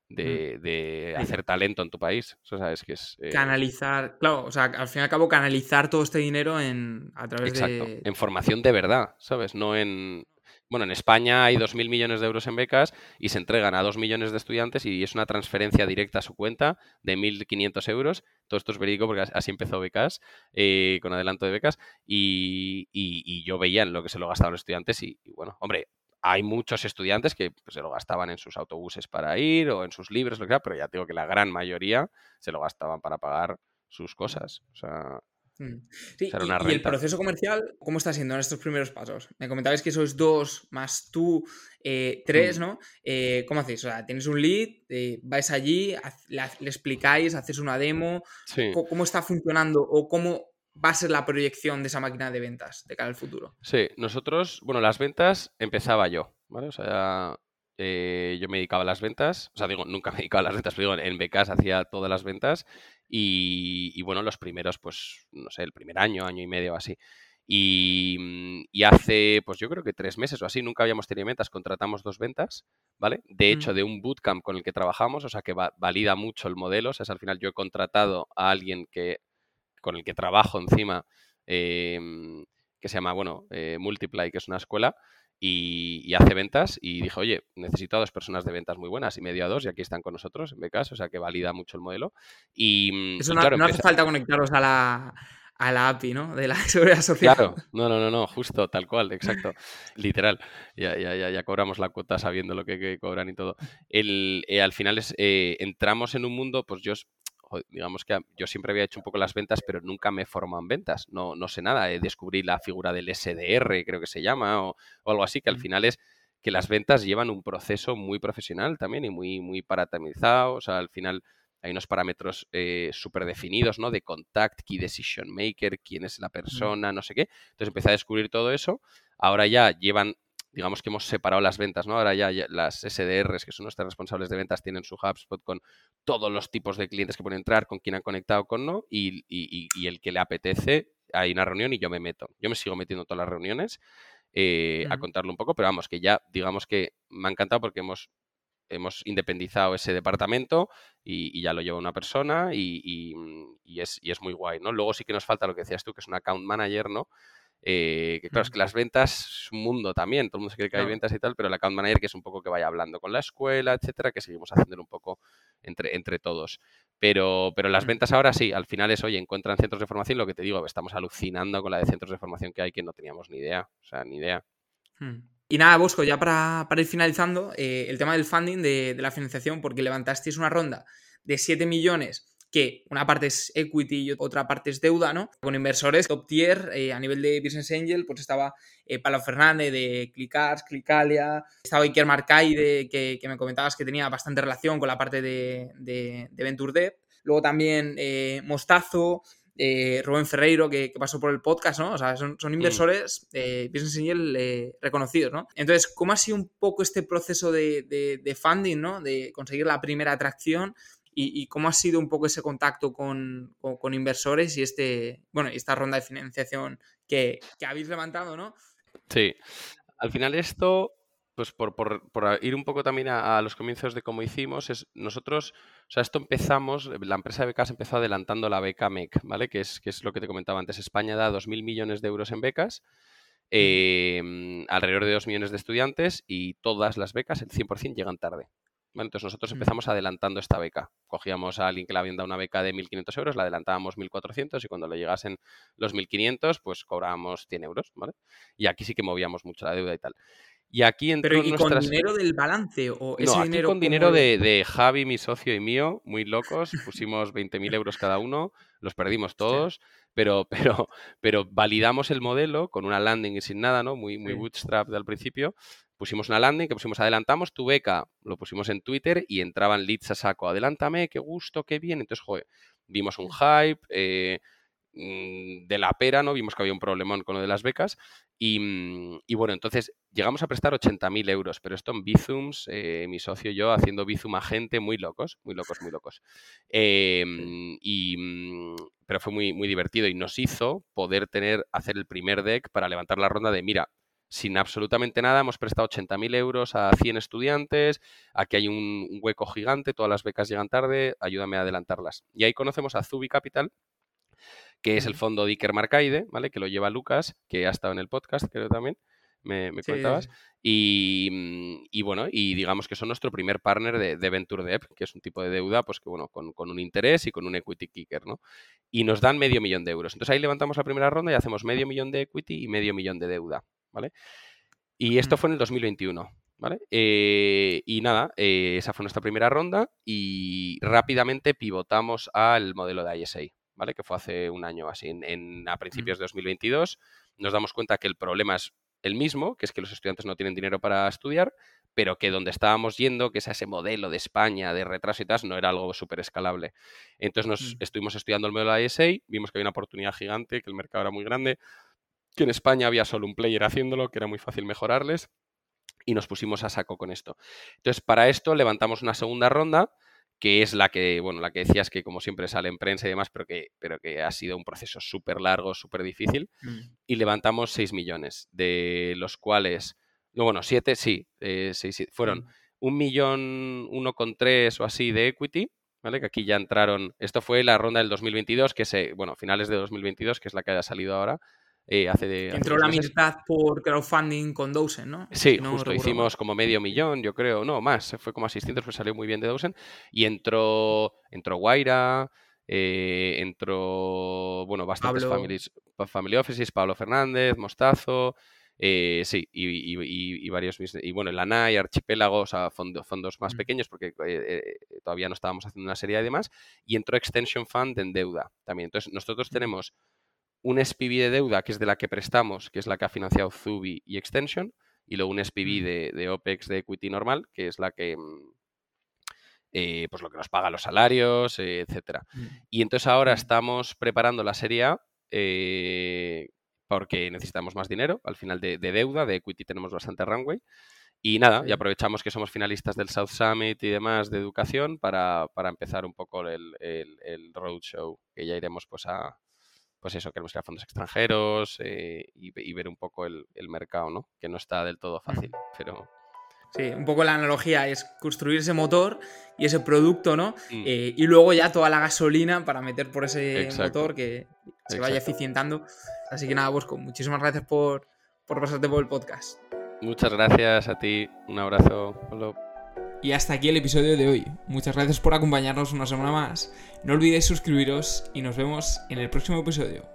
de, hacer talento en tu país. O sea, que es... Eh, canalizar, claro, o sea, al fin y al cabo canalizar todo este dinero en, a través Exacto, en formación de verdad, ¿sabes? No en... Bueno, en España hay 2.000 millones de euros en becas y se entregan a 2 millones de estudiantes y es una transferencia directa a su cuenta de 1.500 euros. Todo esto es verídico porque así empezó becas, eh, con adelanto de becas, y, yo veía en lo que se lo gastaban los estudiantes y, y bueno, hombre, hay muchos estudiantes que pues, se lo gastaban en sus autobuses para ir o en sus libros, lo que sea, pero ya digo que la gran mayoría se lo gastaban para pagar sus cosas. O sea, mm. Sí, y, el proceso comercial, ¿cómo está siendo en estos primeros pasos? Me comentabais que sois dos más tú, eh, tres, mm. ¿no? Eh, ¿Cómo hacéis? O sea, tienes un lead, eh, vais allí, le, explicáis, haces una demo. ¿Cómo está funcionando o cómo va a ser la proyección de esa máquina de ventas de cara al futuro? Sí, nosotros, bueno, las ventas empezaba yo, ¿vale? O sea, eh, yo me dedicaba a las ventas, o sea, digo, nunca <laughs> me dedicaba a las ventas, pero digo, en becas hacía todas las ventas y, bueno, los primeros, pues, no sé, el primer año, año y medio o así. Y, hace, pues yo creo que tres meses o así, nunca habíamos tenido ventas, contratamos dos ventas, ¿vale? De hecho, mm. de un bootcamp con el que trabajamos, o sea, que valida mucho el modelo, o sea, al final yo he contratado a alguien que con el que trabajo encima, em, que se llama, bueno, eh, Multiply, que es una escuela, y, hace ventas y dijo, oye, necesito a dos personas de ventas muy buenas y medio a dos y aquí están con nosotros en becas, o sea que valida mucho el modelo. Y, mm, Eso no, hace falta conectaros a la, a la API, ¿no? De la <laughs> seguridad social. Claro, no, no, no, no, justo, tal cual, exacto, literal. Ya, ya, ya, ya cobramos la cuota sabiendo lo que, cobran y todo. El, eh, al final es, eh, entramos en un mundo, pues yo digamos que yo siempre había hecho un poco las ventas, pero nunca me he formado en ventas. No, no sé nada. Descubrí la figura del SDR, creo que se llama, o, algo así, que al final es que las ventas llevan un proceso muy profesional también y muy, muy paratamizado. O sea, al final hay unos parámetros eh, súper definidos, ¿no? De contact, key decision maker, quién es la persona, no sé qué. Entonces empecé a descubrir todo eso. Ahora ya llevan digamos que hemos separado las ventas, ¿no? Ahora ya, las SDRs, que son nuestros responsables de ventas, tienen su HubSpot con todos los tipos de clientes que pueden entrar, con quién han conectado, con no, y, el que le apetece hay una reunión y yo me meto. Yo me sigo metiendo todas las reuniones eh, a contarlo un poco, pero vamos, que ya digamos que me ha encantado porque hemos hemos independizado ese departamento y, ya lo lleva una persona y, y, es, y, es, muy guay, ¿no? Luego sí que nos falta lo que decías tú, que es un account manager, ¿no? Eh, que claro, es que las ventas es un mundo también, todo el mundo se cree que hay ventas y tal, pero el account manager que es un poco que vaya hablando con la escuela, etcétera, que seguimos haciendo un poco entre, entre todos. Pero, pero las ventas ahora sí, al final es, oye, encuentran centros de formación, lo que te digo, estamos alucinando con la de centros de formación que hay que no teníamos ni idea, o sea, ni idea. Hmm. Y nada, Bosco, ya para, ir finalizando, eh, el tema del funding de, de la financiación, porque levantasteis una ronda de 7 millones que una parte es equity y otra parte es deuda, ¿no? Con inversores top tier eh, a nivel de Business Angel, pues estaba eh, Palo Fernández de Clickars, Clickalia, estaba Iker Marcay, de, que, me comentabas que tenía bastante relación con la parte de, de, Venture Debt. Luego también eh, Mostazo, Rubén Ferreiro, que, pasó por el podcast, ¿no? O sea, son, mm. inversores Business Angel reconocidos, ¿no? Entonces, ¿cómo ha sido un poco este proceso de, de funding, ¿no? De conseguir la primera atracción y, cómo ha sido un poco ese contacto con, inversores y este, bueno, esta ronda de financiación que, habéis levantado, ¿no? Sí. Al final esto, pues por, ir un poco también a, los comienzos de cómo hicimos, es nosotros, o sea, esto empezamos, la empresa de becas empezó adelantando la beca MEC, ¿vale? Que es, que es lo que te comentaba antes. España da 2.000 millones de euros en becas, em, alrededor de 2 millones de estudiantes y todas las becas, el 100% llegan tarde. Entonces nosotros empezamos adelantando esta beca. Cogíamos a alguien que le habían dado una beca de 1.500 euros, la adelantábamos 1.400 y cuando le llegasen los 1.500, pues cobrábamos 100 euros, ¿vale? Y aquí sí que movíamos mucho la deuda y tal. Y aquí entró Pero ¿y con dinero del balance? ¿o ese no, aquí con dinero de, Javi, mi socio y mío, muy locos. Pusimos 20.000 euros cada uno, los perdimos <laughs> todos, pero, <laughs> pero, pero validamos el modelo con una landing y sin nada, ¿no? Muy, muy bootstrap al principio pusimos una landing que pusimos adelantamos tu beca, lo pusimos en Twitter y entraban leads a saco, adelántame, qué gusto, qué bien. Entonces, joder, vimos un hype eh, mm, de la pera, ¿no? Vimos que había un problemón con lo de las becas y, mm, bueno, entonces llegamos a prestar 80.000 euros, pero esto en Bizums, eh, mi socio y yo haciendo Bizum a gente muy locos, muy locos, muy locos. Em, y, mm, pero fue muy, muy divertido y nos hizo poder tener, hacer el primer deck para levantar la ronda de, mira, sin absolutamente nada, hemos prestado 80.000 euros a 100 estudiantes, aquí hay un, hueco gigante, todas las becas llegan tarde, ayúdame a adelantarlas. Y ahí conocemos a Zubi Capital, que es el fondo de Iker Marcaide, ¿vale? Que lo lleva Lucas, que ha estado en el podcast, creo también, me, me comentabas. Y, bueno, y digamos que son nuestro primer partner de, Venture Debt, que es un tipo de deuda, pues que bueno, con, con, un interés y con un equity kicker, ¿no? Y nos dan medio millón de euros. Entonces ahí levantamos la primera ronda y hacemos medio millón de equity y medio millón de deuda. ¿Vale? Y esto fue en el 2021, ¿vale? Eh, y nada, eh, esa fue nuestra primera ronda y rápidamente pivotamos al modelo de ISA, ¿vale? Que fue hace un año así, en, a principios de 2022. Nos damos cuenta que el problema es el mismo, que es que los estudiantes no tienen dinero para estudiar, pero que donde estábamos yendo, que es ese modelo de España de retraso y tal, no era algo súper escalable. Entonces nos mm. estuvimos estudiando el modelo de ISA, vimos que había una oportunidad gigante, que el mercado era muy grande, que en España había solo un player haciéndolo, que era muy fácil mejorarles, y nos pusimos a saco con esto. Entonces, para esto levantamos una segunda ronda, que es la que, bueno, la que decías que como siempre sale en prensa y demás, pero que, pero que ha sido un proceso súper largo, súper difícil, mm. y levantamos 6 millones, de los cuales, no, bueno, 7, sí, eh, fueron mm. un millón, uno con tres o así de equity, ¿vale? Que aquí ya entraron, esto fue la ronda del 2022, que se, bueno, finales de 2022, que es la que haya salido ahora, eh, hace de, Entró la mitad por crowdfunding con Dosen, ¿no? Sí, justo hicimos como medio millón, yo creo, no, más, fue como a 600, pues salió muy bien de Dosen. Y entró, entró Guaira, eh, entró, bueno, bastantes families, family offices, Pablo Fernández, Mostazo, eh, sí, y, varios y bueno, el ANAI, Archipélagos, a fondos más mm. pequeños, porque todavía no estábamos haciendo una serie de demás, y entró Extension Fund en deuda también. Entonces, nosotros mm. tenemos un SPV de deuda, que es de la que prestamos, que es la que ha financiado Zubi y Extension, y luego un SPV mm. de, OPEX de equity normal, que es la que, mm, eh, pues lo que nos paga los salarios, eh, etcétera. Mm. Y entonces ahora estamos preparando la serie A eh, porque necesitamos más dinero. Al final de, deuda, de equity tenemos bastante runway. Y nada, y aprovechamos que somos finalistas del South Summit y demás de educación para, empezar un poco el, el, el roadshow, que ya iremos pues a, pues eso, queremos ir a fondos extranjeros eh, y, ver un poco el, mercado, ¿no? Que no está del todo fácil, pero... Sí, un poco la analogía es construir ese motor y ese producto, ¿no? Mm. Eh, y luego ya toda la gasolina para meter por ese motor que se vaya eficientando. Así que nada, Bosco, muchísimas gracias por, por pasarte por el podcast. Muchas gracias a ti, un abrazo. Y hasta aquí el episodio de hoy. Muchas gracias por acompañarnos una semana más. No olvidéis suscribiros y nos vemos en el próximo episodio.